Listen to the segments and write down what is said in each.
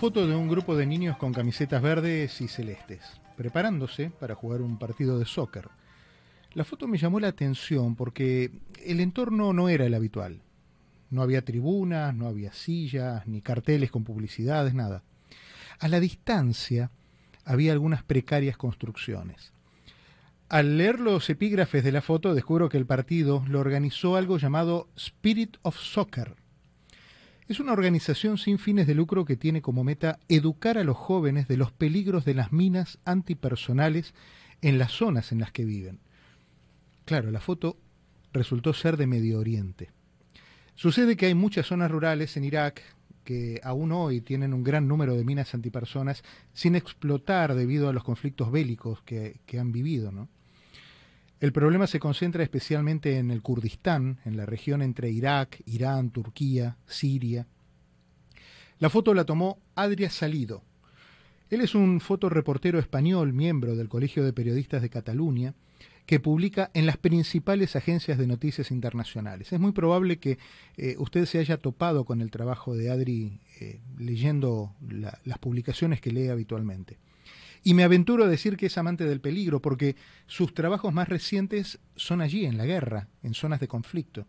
foto de un grupo de niños con camisetas verdes y celestes, preparándose para jugar un partido de soccer. La foto me llamó la atención porque el entorno no era el habitual. No había tribunas, no había sillas, ni carteles con publicidades, nada. A la distancia había algunas precarias construcciones. Al leer los epígrafes de la foto descubro que el partido lo organizó algo llamado Spirit of Soccer. Es una organización sin fines de lucro que tiene como meta educar a los jóvenes de los peligros de las minas antipersonales en las zonas en las que viven. Claro, la foto resultó ser de Medio Oriente. Sucede que hay muchas zonas rurales en Irak que aún hoy tienen un gran número de minas antipersonas sin explotar debido a los conflictos bélicos que, que han vivido, ¿no? El problema se concentra especialmente en el Kurdistán, en la región entre Irak, Irán, Turquía, Siria. La foto la tomó Adria Salido. Él es un fotoreportero español, miembro del Colegio de Periodistas de Cataluña, que publica en las principales agencias de noticias internacionales. Es muy probable que eh, usted se haya topado con el trabajo de Adri eh, leyendo las publicaciones que lee habitualmente. Y me aventuro a decir que es amante del peligro porque sus trabajos más recientes son allí, en la guerra, en zonas de conflicto.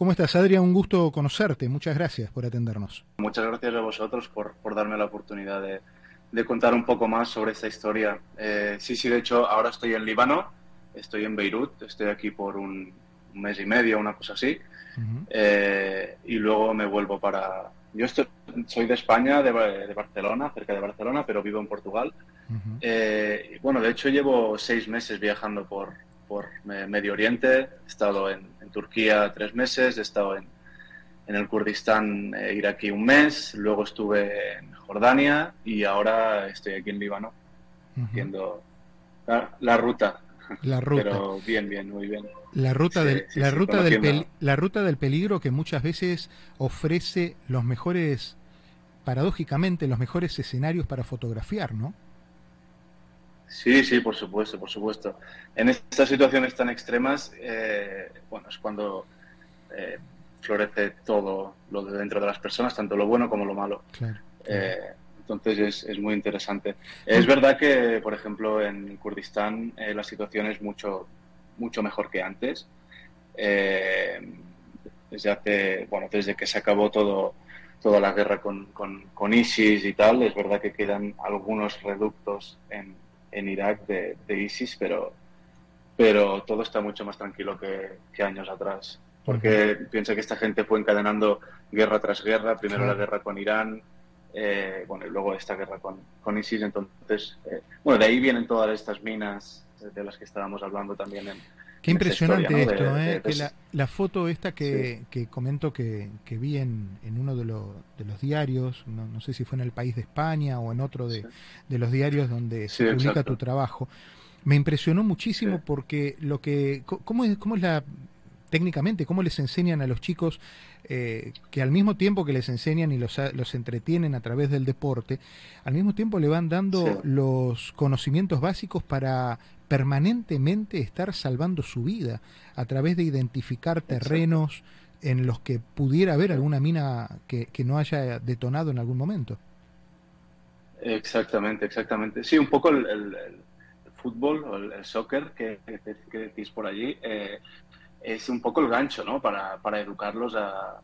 ¿Cómo estás, Adrián? Un gusto conocerte. Muchas gracias por atendernos. Muchas gracias a vosotros por, darme la oportunidad de, contar un poco más sobre esta historia. Eh, sí, sí, de hecho, ahora estoy en Líbano, estoy en Beirut, estoy aquí por un, mes y medio, una cosa así, eh, y luego me vuelvo para... Yo soy de España, de, de Barcelona, cerca de Barcelona, pero vivo en Portugal eh, bueno, de hecho llevo seis meses viajando por, por Medio Oriente. He estado en, Turquía tres meses, he estado en, en el Kurdistán eh, iraquí un mes, luego estuve en Jordania y ahora estoy aquí en Líbano haciendo la, ruta. La ruta. Pero bien, bien, muy bien. La ruta, del, la, ruta del la ruta del peligro que muchas veces ofrece los mejores, paradójicamente, los mejores escenarios para fotografiar, ¿no? Sí, sí, por supuesto, por supuesto. En estas situaciones tan extremas, eh, bueno, es cuando eh, florece todo lo de dentro de las personas, tanto lo bueno como lo malo. Eh, entonces es, muy interesante. Es verdad que, por ejemplo, en Kurdistán la situación es mucho, mucho mejor que antes. desde hace, bueno, desde que se acabó todo, toda la guerra con, con, con ISIS y tal, es verdad que quedan algunos reductos en en Irak de, ISIS, pero, pero todo está mucho más tranquilo que, años atrás. Porque piensa que esta gente fue encadenando guerra tras guerra, primero la guerra con Irán, eh, bueno, y luego esta guerra con, con ISIS. Entonces, eh, bueno, de ahí vienen todas estas minas de las que estábamos hablando también en, Qué impresionante esto, ¿eh? que la, la, foto esta que, que comento que, que vi en, en uno de, de, los diarios, no, no, sé si fue en el País de España o en otro de, de los diarios donde se publica tu trabajo, me impresionó muchísimo porque lo que, ¿cómo es, cómo es la técnicamente, cómo les enseñan a los chicos eh, que al mismo tiempo que les enseñan y los, los, entretienen a través del deporte, al mismo tiempo le van dando los conocimientos básicos para permanentemente estar salvando su vida a través de identificar terrenos en los que pudiera haber alguna mina que, no haya detonado en algún momento. Exactamente, exactamente. Sí, un poco el, fútbol o el, soccer que, decís por allí eh, es un poco el gancho, ¿no? Para, para educarlos a,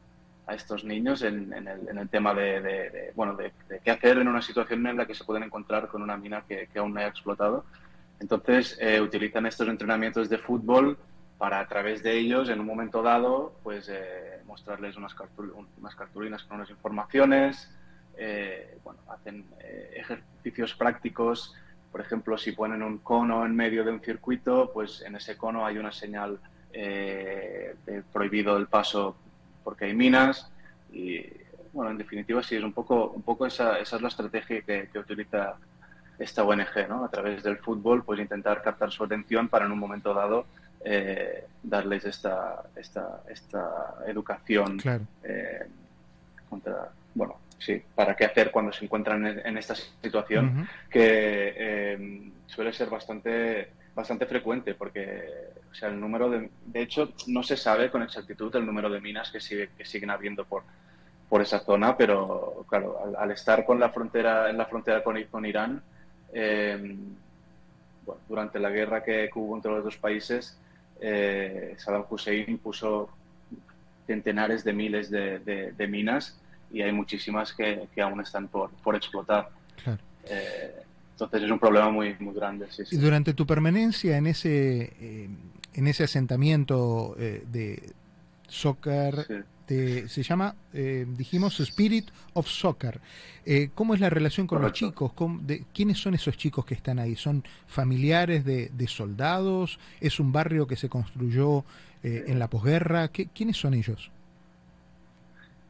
a estos niños en, el, en el, tema de, bueno, de, qué hacer en una situación en la que se pueden encontrar con una mina que, que aún no haya explotado entonces eh, utilizan estos entrenamientos de fútbol para a través de ellos, en un momento dado, pues eh, mostrarles unas, unas, cartulinas con unas informaciones, eh, bueno, hacen ejercicios prácticos, por ejemplo, si ponen un cono en medio de un circuito, pues en ese cono hay una señal de prohibido el paso porque hay minas. Y, bueno, en definitiva sí, es un poco, un poco esa, esa es la estrategia que, que utiliza esta ONG, ¿no? A través del fútbol, pues intentar captar su atención para en un momento dado eh, darles esta, esta, esta educación eh, contra, bueno, sí, para qué hacer cuando se encuentran en, esta situación que eh, suele ser bastante bastante frecuente porque o sea el número de de hecho no se sabe con exactitud el número de minas que sigue que siguen habiendo por por esa zona, pero claro, al, estar con la frontera, en la frontera con, con Irán, eh, durante la guerra que, hubo entre los dos países, eh, Saddam Hussein puso centenares de miles de, minas y hay muchísimas que, aún están por, por explotar. Eh, entonces es un problema muy, muy grande. Y durante tu permanencia en ese, eh, en ese asentamiento de soccer, se llama, eh, dijimos, Spirit of Soccer. Eh, ¿Cómo es la relación con los chicos? de, ¿Quiénes son esos chicos que están ahí? ¿Son familiares de, soldados? ¿Es un barrio que se construyó eh, en la posguerra? ¿Quiénes son ellos?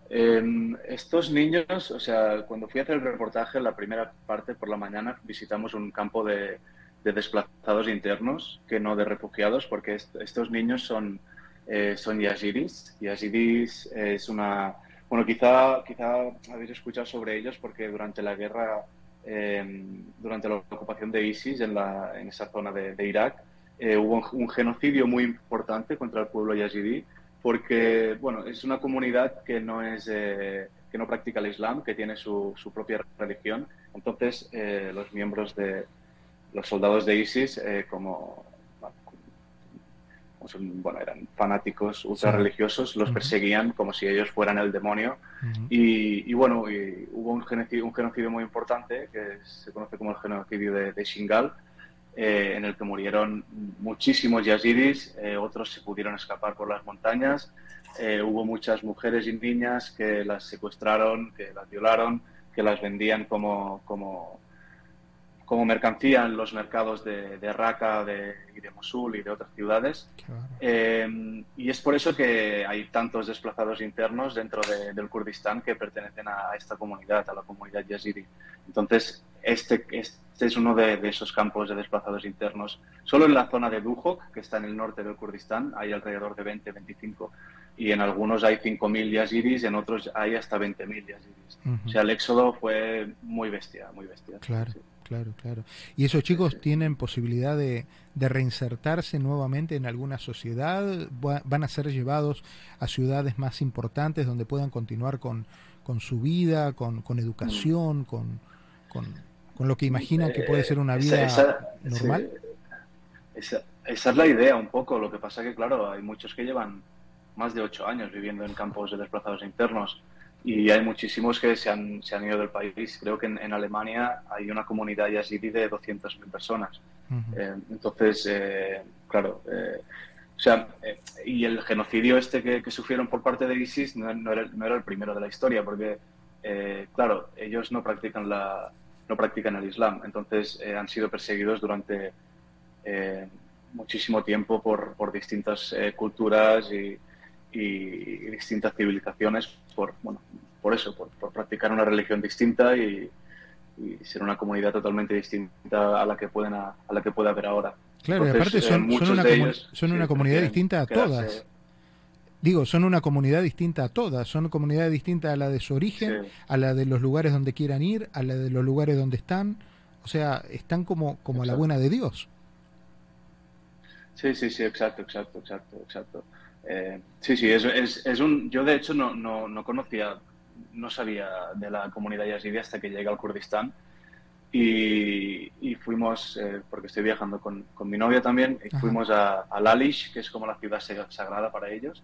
Em, estos niños, o sea, cuando fui a hacer el reportaje, la primera parte por la mañana visitamos un campo de, desplazados internos, que no de refugiados, porque estos niños son eh, son yazidis. Yazidis es una... Bueno, quizá, quizá habéis escuchado sobre ellos porque durante la guerra, em, durante la ocupación de ISIS en, la, en esa zona de, Irak, eh, hubo un, genocidio muy importante contra el pueblo yazidí porque, bueno, es una comunidad que no es... Eh, que no practica el Islam, que tiene su, su propia religión. Entonces, los miembros de los soldados de ISIS, como bueno, eran fanáticos ultra religiosos, los perseguían como si ellos fueran el demonio. y, bueno, hubo un genocidio, un genocidio muy importante que se conoce como el genocidio de, Shingal, eh, en el que murieron muchísimos yazidis, eh, otros se pudieron escapar por las montañas. Eh, hubo muchas mujeres y niñas que las secuestraron, que las violaron, que las vendían como, como como mercancía en los mercados de, de Raqqa de, y de Mosul y de otras ciudades. Eh, y es por eso que hay tantos desplazados internos dentro del Kurdistán que pertenecen a esta comunidad, a la comunidad yazidi. Entonces, este, este es uno de, esos campos de desplazados internos. Solo en la zona de Duhok, que está en el norte del Kurdistán, hay alrededor de 20, 25. Y en algunos hay 5.000 yazidis, en otros hay hasta 20.000 yazidis. O sea, el éxodo fue muy bestia, muy bestia. Claro claro, claro. ¿Y esos chicos tienen posibilidad de, reinsertarse nuevamente en alguna sociedad? ¿Van a ser llevados a ciudades más importantes donde puedan continuar con, con su vida, con, con educación, con, con, lo que imaginan que puede ser una vida normal? Esa, esa, es la idea un poco. Lo que pasa que, claro, hay muchos que llevan más de ocho años viviendo en campos de desplazados internos y hay muchísimos que se han, se han ido del país. Creo que en, Alemania hay una comunidad yazidi de 200.000 personas. Eh, entonces, eh, claro, eh, o sea, y el genocidio este que, sufrieron por parte de ISIS no, no, era, no, era, el primero de la historia, porque, claro, ellos no practican, la, no practican el Islam, entonces han sido perseguidos durante muchísimo tiempo por, por distintas culturas y, y, distintas civilizaciones por, bueno, por eso, por, practicar una religión distinta y, ser una comunidad totalmente distinta a la que pueden a, la que puede haber ahora. Claro, y aparte son, son, una, son una comunidad distinta a todas. Digo, son una comunidad distinta a todas, son comunidades distintas a la de su origen, a la de los lugares donde quieran ir, a la de los lugares donde están, o sea, están como, como a la buena de Dios. Sí, sí, sí, exacto, exacto, exacto, exacto. Eh, sí, sí, es, es, un. Yo de hecho no, no, no, conocía, no sabía de la comunidad yazidi hasta que llegué al Kurdistán y, y fuimos, eh, porque estoy viajando con, con, mi novia también, y fuimos a, a, Lalish, que es como la ciudad sagrada para ellos,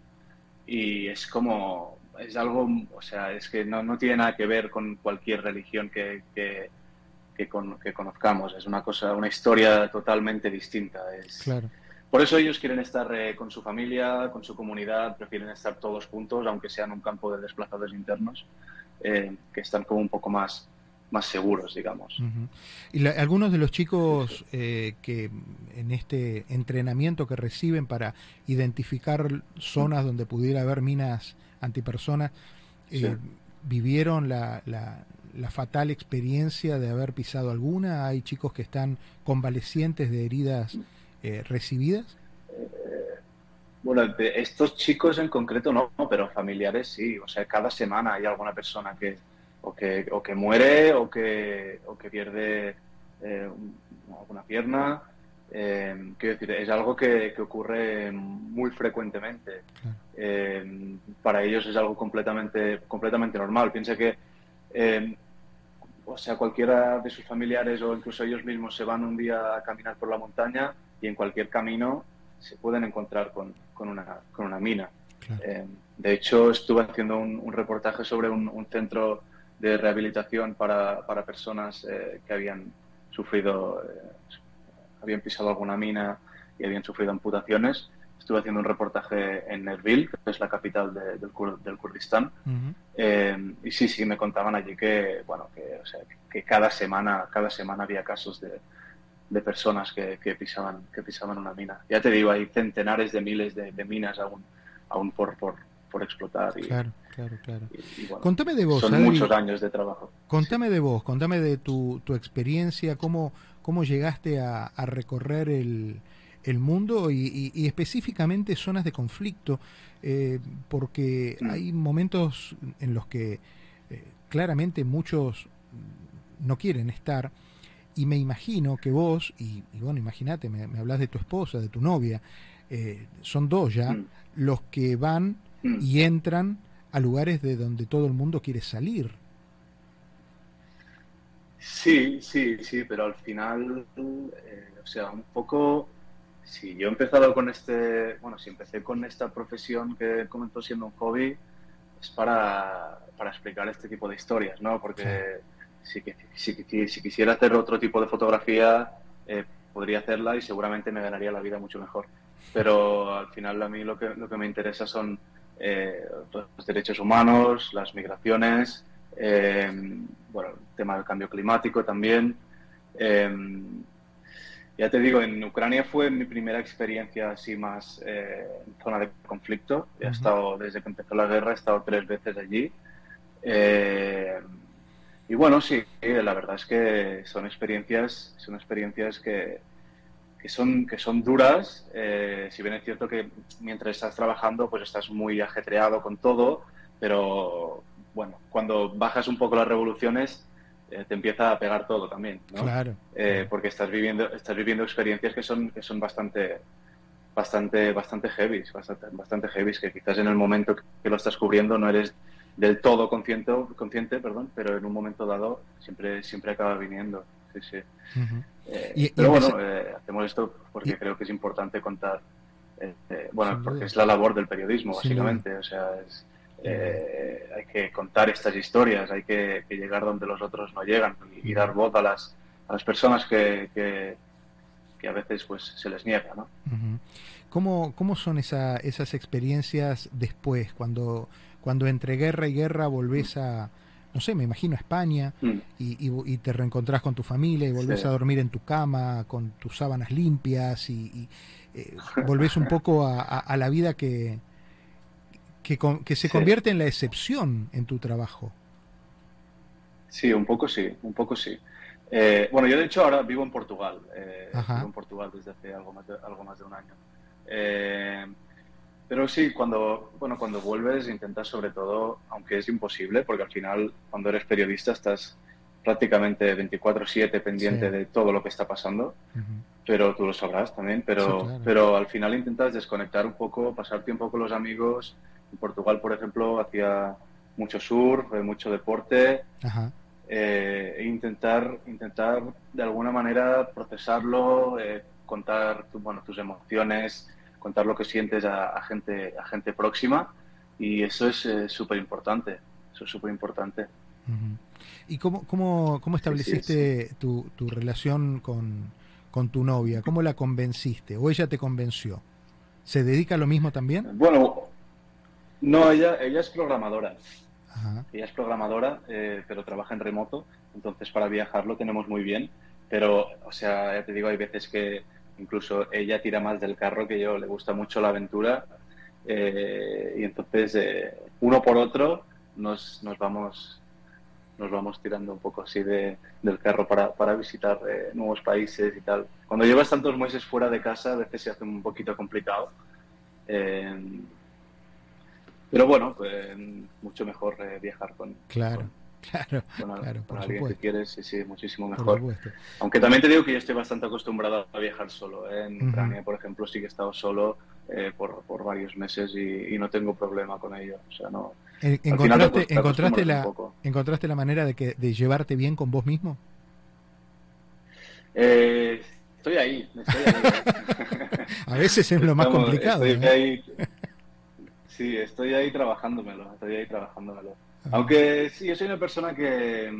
y es como, es algo, o sea, es que no, no tiene nada que ver con cualquier religión que, que, que, que conozcamos, es una cosa, una historia totalmente distinta. Es, claro por eso ellos quieren estar eh, con su familia, con su comunidad, prefieren estar todos juntos, aunque sea en un campo de desplazados internos, eh, que están como un poco más, más seguros, digamos. Y algunos de los chicos eh, que en este entrenamiento que reciben para identificar zonas donde pudiera haber minas antipersonas, vivieron la, la, la, fatal experiencia de haber pisado alguna. Hay chicos que están convalecientes de heridas eh, recibidas? Eh, bueno, estos chicos en concreto no, pero familiares sí. O sea, cada semana hay alguna persona que o que, o que muere o que, o que pierde eh, alguna pierna. quiero decir, es algo que, ocurre muy frecuentemente. eh, para ellos es algo completamente, completamente normal. Piensa que, eh, o sea, cualquiera de sus familiares o incluso ellos mismos se van un día a caminar por la montaña y en cualquier camino se pueden encontrar con, con, una, con una mina. Eh, de hecho, estuve haciendo un, reportaje sobre un, centro de rehabilitación para, para personas que habían sufrido, habían pisado alguna mina y habían sufrido amputaciones. Estuve haciendo un reportaje en Erbil, que es la capital del, del, Kurdistán, eh, y sí, sí, me contaban allí que, bueno, que, o sea, que cada semana, cada semana había casos de, de personas que, que, pisaban, que pisaban una mina. Ya te digo, hay centenares de miles de, minas aún, aún por, por, por explotar. Y, claro, claro, claro. contame de vos. Son muchos años de trabajo. Contame de vos, contame de tu, tu experiencia, cómo, cómo llegaste a, a recorrer el, el mundo y, específicamente zonas de conflicto, eh, porque mm. hay momentos en los que eh, claramente muchos no quieren estar. Y me imagino que vos, y, bueno, imagínate, me, hablas de tu esposa, de tu novia, eh, son dos ya, mm. los que van mm. y entran a lugares de donde todo el mundo quiere salir. Sí, sí, sí, pero al final, o sea, un poco si yo he empezado con este, bueno, si empecé con esta profesión que comenzó siendo un hobby, es para, para explicar este tipo de historias, ¿no? Porque si, si, si, quisiera hacer otro tipo de fotografía, eh, podría hacerla y seguramente me ganaría la vida mucho mejor. Pero al final a mí lo que, lo que me interesa son eh, los derechos humanos, las migraciones, eh, bueno, el tema del cambio climático también. Ya te digo, en Ucrania fue mi primera experiencia así más en zona de conflicto. He estado, desde que empezó la guerra, he estado tres veces allí. Eh, y bueno, sí, la verdad es que son experiencias, son experiencias que, que son, que son duras. Eh, si bien es cierto que mientras estás trabajando, pues estás muy ajetreado con todo, pero bueno, cuando bajas un poco las revoluciones, eh, te empieza a pegar todo también, ¿no? Claro. Eh, porque estás viviendo, estás viviendo experiencias que son, que son bastante, bastante, bastante heavy, bastante, bastante heavy, que quizás en el momento que lo estás cubriendo no eres del todo consciente, consciente perdón, pero en un momento dado siempre, siempre acaba viniendo. Sí, sí. Eh, pero bueno, hacemos esto porque creo que es importante contar, bueno, porque es la labor del periodismo, básicamente. O sea, es, eh, hay que contar estas historias, hay que, llegar donde los otros no llegan y, dar voz a las, a las personas que, que, a veces pues se les niega. ¿no? ¿Cómo, ¿Cómo, son esa, esas experiencias después, cuando, cuando entre guerra y guerra volvés a, no sé, me imagino a España mm. y, te reencontrás con tu familia y volvés a dormir en tu cama con tus sábanas limpias y, eh, volvés un poco a la vida que, que, que se convierte en la excepción en tu trabajo. Sí, un poco sí, un poco sí. Eh, bueno, yo de hecho ahora vivo en Portugal. Eh, vivo en Portugal desde hace algo más de, algo más de un año. Pero sí, cuando, bueno, cuando vuelves intentas sobre todo, aunque es imposible, porque al final cuando eres periodista estás prácticamente 24/7 pendiente de todo lo que está pasando, pero tú lo sabrás también, pero, pero al final intentas desconectar un poco, pasar tiempo con los amigos, en Portugal, por ejemplo, hacía mucho surf, eh, mucho deporte. Eh, e intentar, intentar de alguna manera procesarlo, eh, contar bueno, tus emociones, contar lo que sientes a, gente, a gente próxima. Y eso es súper importante. Eso es súper importante. ¿Y cómo, cómo, cómo estableciste Tu, tu, relación con, con tu novia? ¿Cómo la convenciste? ¿O ella te convenció? ¿Se dedica a lo mismo también? Bueno, no, ella, ella es programadora. Ella es programadora, eh, pero trabaja en remoto, entonces para viajar lo tenemos muy bien. Pero, o sea, ya te digo, hay veces que incluso ella tira más del carro que yo, le gusta mucho la aventura. Eh, y entonces, eh, uno por otro, nos, nos, vamos nos vamos tirando un poco así de, del carro para, para visitar nuevos países y tal. Cuando llevas tantos meses fuera de casa, a veces se hace un poquito complicado. Pero bueno, pues mucho mejor eh, viajar con. Claro. Claro, claro, por alguien que quieres, sí, sí, muchísimo mejor. Aunque también te digo que yo estoy bastante acostumbrado a viajar solo. ¿eh? En Ucrania, por ejemplo, sí que he estado solo eh, por, por, varios meses y, no tengo problema con ello. O sea, no. ¿Encontraste, encontraste, la, ¿encontraste la manera de, que, de llevarte bien con vos mismo? Eh, estoy ahí, estoy A veces es lo más complicado. sí, estoy ahí trabajándomelo, estoy ahí trabajándomelo. Aunque sí, yo soy una persona que,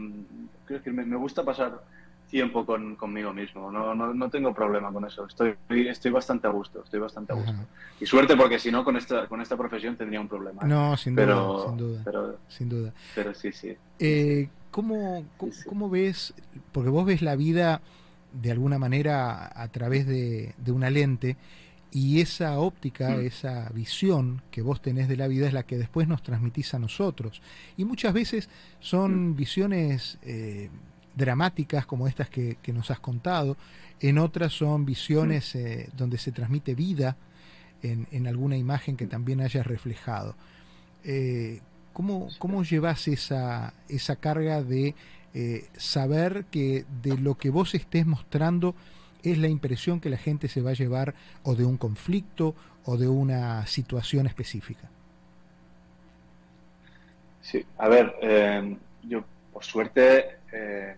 creo mm, que me, gusta pasar tiempo con, conmigo mismo. No, no, no, tengo problema con eso. Estoy, estoy bastante a gusto. Estoy bastante a gusto. Y suerte porque si no con esta, con esta profesión tendría un problema. No, sin duda, sin duda. Pero, sin duda. Pero sí, sí. Eh, ¿cómo, cómo, ves? Porque vos ves la vida de alguna manera a través de, de una lente y esa óptica, mm. esa visión que vos tenés de la vida es la que después nos transmitís a nosotros. Y muchas veces son mm. visiones eh, dramáticas como estas que, nos has contado, en otras son visiones mm. eh, donde se transmite vida en, alguna imagen que también hayas reflejado. Eh, ¿cómo, ¿Cómo llevas esa, esa carga de saber que de lo que vos estés mostrando es la impresión que la gente se va a llevar o de un conflicto o de una situación específica? Sí, a ver, yo por suerte eh,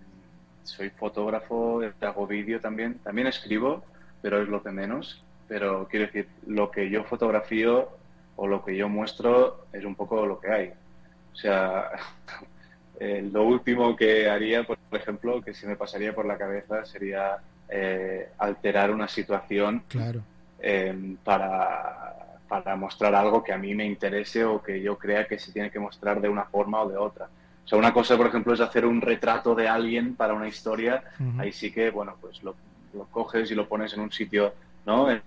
soy fotógrafo, hago vídeo también, también escribo, pero es lo que menos. Pero quiero decir, lo que yo fotografío o lo que yo muestro es un poco lo que hay. O sea, eh, lo último que haría, por ejemplo, que se me pasaría por la cabeza sería eh, alterar una situación claro. Em, para, para mostrar algo que a mí me interese o que yo crea que se tiene que mostrar de una forma o de otra. O sea, una cosa, por ejemplo, es hacer un retrato de alguien para una historia. Ahí sí que, bueno, pues lo, coges y lo pones en un sitio, ¿no? En,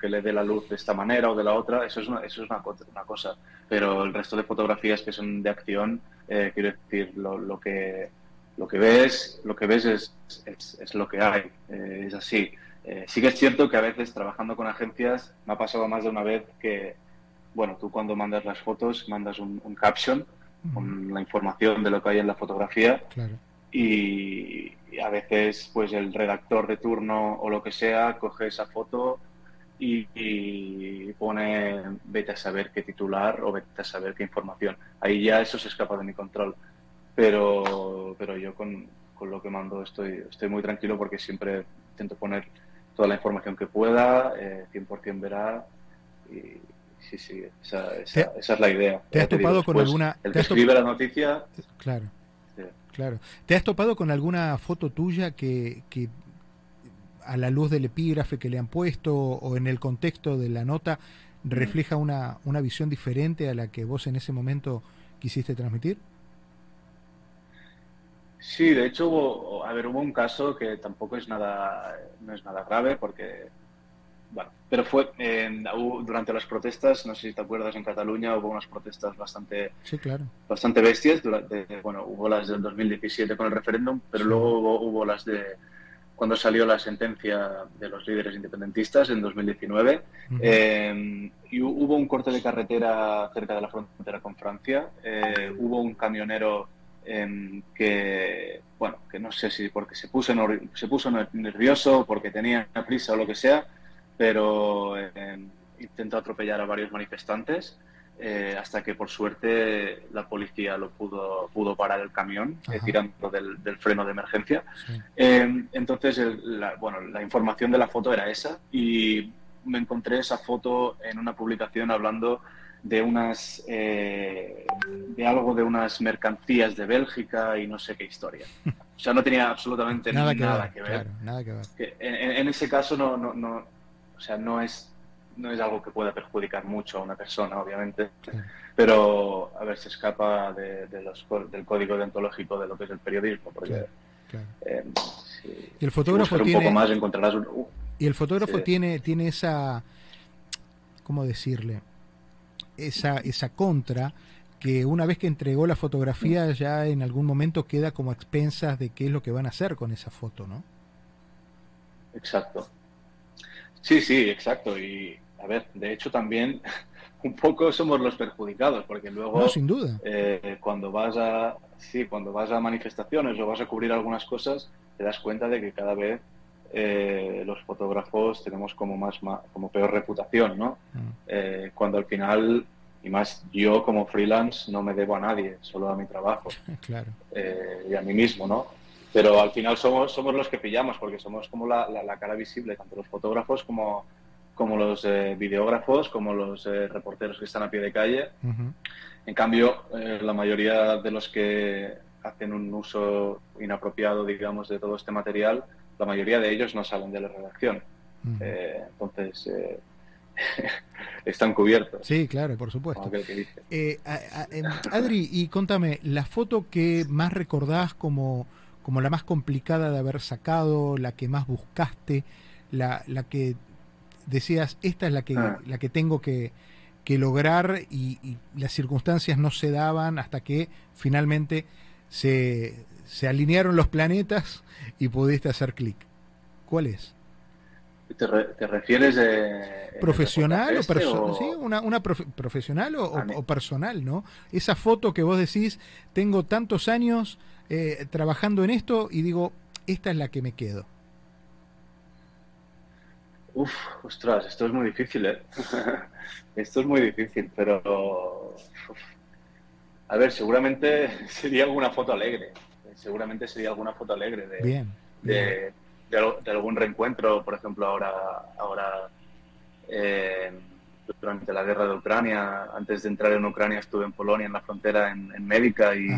que le dé la luz de esta manera o de la otra. Eso es una, eso es una, una cosa. Pero el resto de fotografías que son de acción, eh, quiero decir, lo, lo, que lo que ves, lo que ves es, es, lo que hay. Eh, es así. Eh, sí que es cierto que a veces trabajando con agencias me ha pasado más de una vez que, bueno, tú cuando mandas las fotos mandas un caption con la información de lo que hay en la fotografía. Y, a veces, pues el redactor de turno o lo que sea coge esa foto y, pone vete a saber qué titular o vete a saber qué información. Ahí ya eso se escapa de mi control. Pero, pero yo con, con lo que mando estoy, estoy muy tranquilo porque siempre intento poner toda la información que pueda, eh, 100% verá y, sí, sí, esa, es la idea. ¿Te has topado con alguna... El que escribe la noticia... Claro, claro. ¿Te has topado con alguna foto tuya que, que a la luz del epígrafe que le han puesto o en el contexto de la nota refleja una, una visión diferente a la que vos en ese momento quisiste transmitir? Sí, de hecho, hubo, a ver, hubo un caso que tampoco es nada, no es nada grave porque bueno, pero fue durante las protestas, no sé si te acuerdas, en Cataluña hubo unas protestas bastante, claro. bastante bestias. Durante, bueno, hubo las del 2017 con el referéndum, pero luego hubo, las de cuando salió la sentencia de los líderes independentistas en 2019. Em, y hubo un corte de carretera cerca de la frontera con Francia. Eh, hubo un camionero em, que, bueno, que no sé si porque se puso, se puso nervioso, porque tenía prisa o lo que sea, pero eh, intentó atropellar a varios manifestantes eh, hasta que por suerte la policía lo pudo, pudo parar el camión eh, tirando del, freno de emergencia. entonces, la, bueno, la información de la foto era esa y me encontré esa foto en una publicación hablando de unas de algo de unas mercancías de Bélgica y no sé qué historia. O sea, no tenía absolutamente nada, que, ver, nada que ver. En, ese caso no, no o sea, no es, no es algo que pueda perjudicar mucho a una persona, obviamente, pero a ver, se escapa de, los, del código deontológico de lo que es el periodismo, porque... Eh, y el fotógrafo tiene, un poco más encontrarás uh, y el fotógrafo tiene tiene esa cómo decirle esa esa contra que una vez que entregó la fotografía ya en algún momento queda como a expensas de qué es lo que van a hacer con esa foto, ¿no? Exacto. Sí, sí, exacto. Y a ver, de hecho también un poco somos los perjudicados, porque luego, sin duda. Eh, cuando vas a, sí, cuando vas a manifestaciones o vas a cubrir algunas cosas, te das cuenta de que cada vez eh, los fotógrafos tenemos como más, como peor reputación, ¿no? Mm. Eh, cuando al final, y más yo como freelance, no me debo a nadie, solo a mi trabajo. Claro. Eh, y a mí mismo, ¿no? Pero al final somos, somos los que pillamos, porque somos como la, la, cara visible, tanto los fotógrafos como, como los videógrafos, como los reporteros que están a pie de calle. En cambio, la mayoría de los que hacen un uso inapropiado, digamos, de todo este material, la mayoría de ellos no salen de la redacción. Eh, entonces, eh, están cubiertos. Sí, claro, por supuesto. Eh, em, Adri, y contame, la foto que más recordás como, como la más complicada de haber sacado, la que más buscaste, la, la que decías, esta es la que, ah. la que tengo que, que lograr y, y, las circunstancias no se daban hasta que finalmente se, se alinearon los planetas y pudiste hacer clic. ¿Cuál es? ¿Te, refieres de... ¿Profesional o, este ¿sí? una, una profesional o, personal, no? Esa foto que vos decís, tengo tantos años eh, trabajando en esto y digo, esta es la que me quedo. Uf, ostras, esto es muy difícil, ¿eh? esto es muy difícil, pero... A ver, seguramente sería alguna foto alegre. Seguramente sería alguna foto alegre de, de, algún reencuentro, por ejemplo, ahora, ahora eh, durante la guerra de Ucrania, antes de entrar en Ucrania estuve en Polonia, en la frontera, en, en Médica, y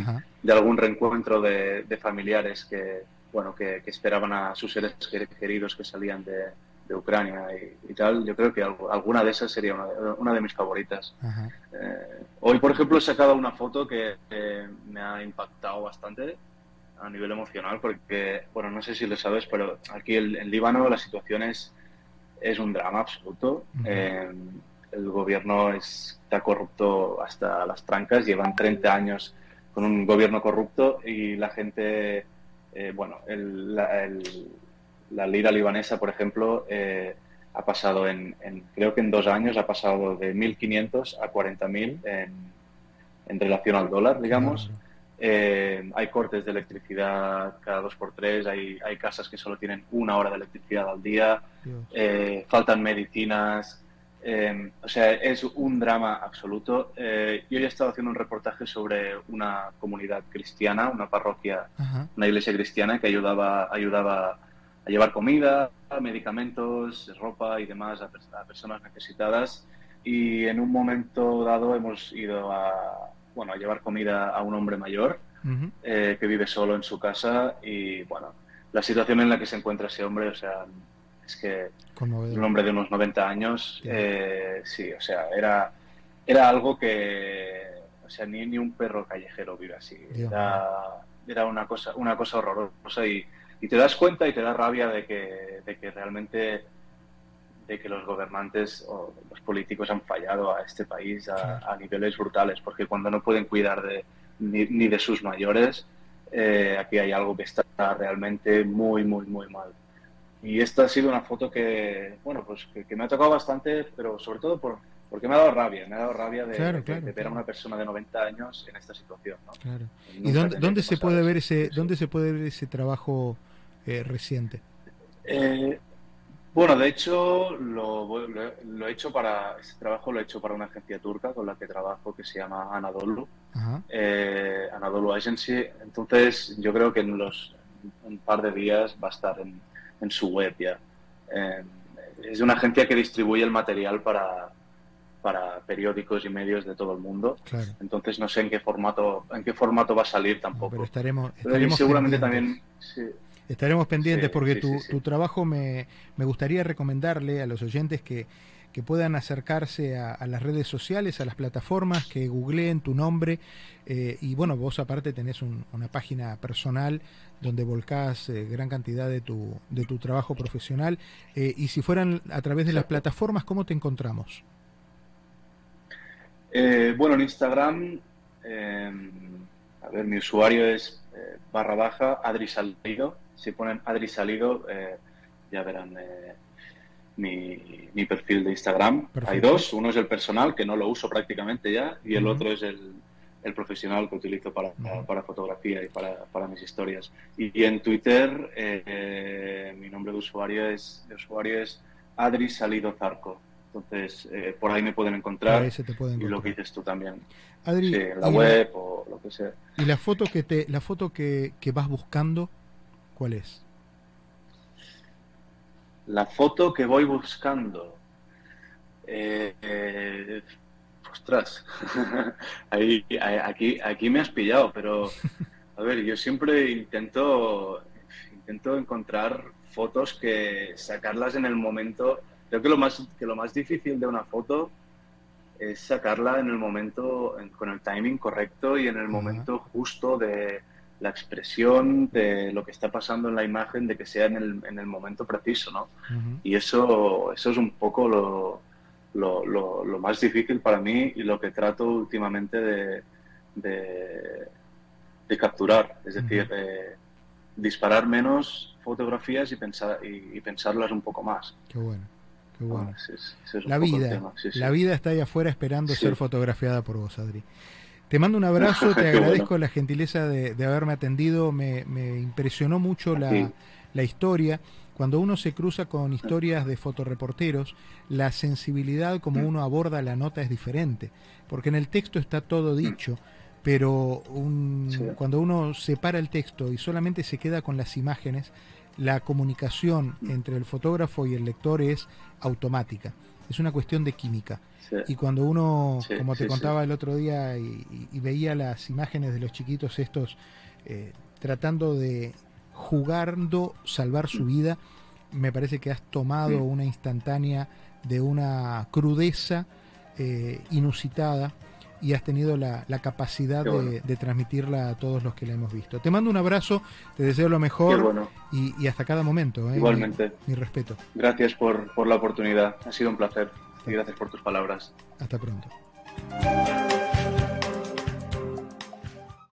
de algún reencuentro de, familiares que, bueno, que, esperaban a sus seres queridos que salían de, de Ucrania y, tal, yo creo que alguna de esas sería una, de mis favoritas. Eh, hoy, por ejemplo, he sacado una foto que me ha impactado bastante a nivel emocional porque, bueno, no sé si lo sabes, pero aquí en Líbano la situación es, es un drama absoluto. Eh, el gobierno está corrupto hasta las trancas, llevan 30 años con un gobierno corrupto y la gente, eh, bueno, el, la lira libanesa, por ejemplo, eh, ha pasado en, creo que en dos años, ha pasado de 1.500 a 40.000 en, en relación al dólar, digamos. Eh, hay cortes de electricidad cada dos por tres, hay, hay casas que solo tienen una hora de electricidad al día, eh, faltan medicinas, o sea, es un drama absoluto. yo ya he estado haciendo un reportaje sobre una comunidad cristiana, una parroquia, una iglesia cristiana que ayudaba, ayudaba a llevar comida, medicamentos, ropa y demás a, personas necesitadas. Y en un momento dado hemos ido a, bueno, a llevar comida a un hombre mayor eh, que vive solo en su casa y bueno, la situación en la que se encuentra ese hombre, o sea, es que un hombre de unos 90 años, eh, sí, o sea, era, era algo que, o sea, ni, ni un perro callejero vive así. Era, era, una cosa, una cosa horrorosa y, y te das cuenta y te da rabia de que, de que realmente de que los gobernantes o los políticos han fallado a este país a, niveles brutales, porque cuando no pueden cuidar de, ni, de sus mayores, eh, aquí hay algo que está realmente muy, muy, muy mal. Y esta ha sido una foto que, bueno, pues que, me ha tocado bastante, pero sobre todo por, porque me ha dado rabia, me ha dado rabia de, ver a una persona de 90 años en esta situación. ¿Y dónde, dónde se puede ver ese, dónde se puede ver ese trabajo eh, reciente? Eh, bueno, de hecho, lo, lo, he hecho para, este trabajo lo he hecho para una agencia turca con la que trabajo que se llama Anadolu, eh, Anadolu Agency. Entonces, yo creo que en los un par de días va a estar en, en su web ya. es una agencia que distribuye el material para, para periódicos y medios de todo el mundo. Entonces no sé en qué formato en qué formato va a salir tampoco. pero estaremos, estaremos seguramente también Estaremos pendientes porque tu, tu, trabajo me, me, gustaría recomendarle a los oyentes que, que puedan acercarse a, las redes sociales, a las plataformas, que googleen tu nombre eh, y bueno, vos aparte tenés una página personal donde volcás eh, gran cantidad de tu, de tu trabajo profesional eh, y si fueran a través de las plataformas, ¿cómo te encontramos? bueno, en Instagram, a ver, mi usuario es barra baja Adri si ponen Adri Salido, eh, ya verán eh, mi, perfil de Instagram. Hay dos, uno es el personal, que no lo uso prácticamente ya, y el otro es el, el profesional que utilizo para, para fotografía y para, para, mis historias. Y, en Twitter eh, mi nombre de usuario es, de usuario es Adri Salido Zarco. Entonces, eh, por ahí me pueden encontrar, y lo que dices tú también. Adri, en la web o lo que sea. ¿Y la foto que te la foto que, que vas buscando, cuál es? La foto que voy buscando. Eh, eh, ostras, Ahí, aquí, aquí me has pillado, pero a ver, yo siempre intento, intento encontrar fotos que sacarlas en el momento. Creo que lo más, que lo más difícil de una foto es sacarla en el momento, con el timing correcto y en el momento justo de la expresión, de lo que está pasando en la imagen, de que sea en el, en el momento preciso, ¿no? Y eso, eso es un poco lo, lo, lo, más difícil para mí y lo que trato últimamente de, de, capturar. Es decir, disparar menos fotografías y, pensar, y, pensarlas un poco más. Qué bueno. Bueno. la vida, la vida está ahí afuera esperando ser fotografiada por vos, Adri. Te mando un abrazo, te agradezco la gentileza de, haberme atendido, me, me impresionó mucho la, la historia. Cuando uno se cruza con historias de fotoreporteros, la sensibilidad como uno aborda la nota es diferente, porque en el texto está todo dicho, pero cuando uno separa el texto y solamente se queda con las imágenes, la comunicación entre el fotógrafo y el lector es automática, es una cuestión de química. Y cuando uno, como te contaba el otro día, y, veía las imágenes de los chiquitos estos eh, tratando de jugando salvar su vida, me parece que has tomado una instantánea de una crudeza eh, inusitada y has tenido la, capacidad de, transmitirla a todos los que la hemos visto. Te mando un abrazo, te deseo lo mejor y, hasta cada momento. ¿eh? Igualmente. Mi, respeto. Gracias por, por la oportunidad, ha sido un placer y gracias por tus palabras. Hasta pronto.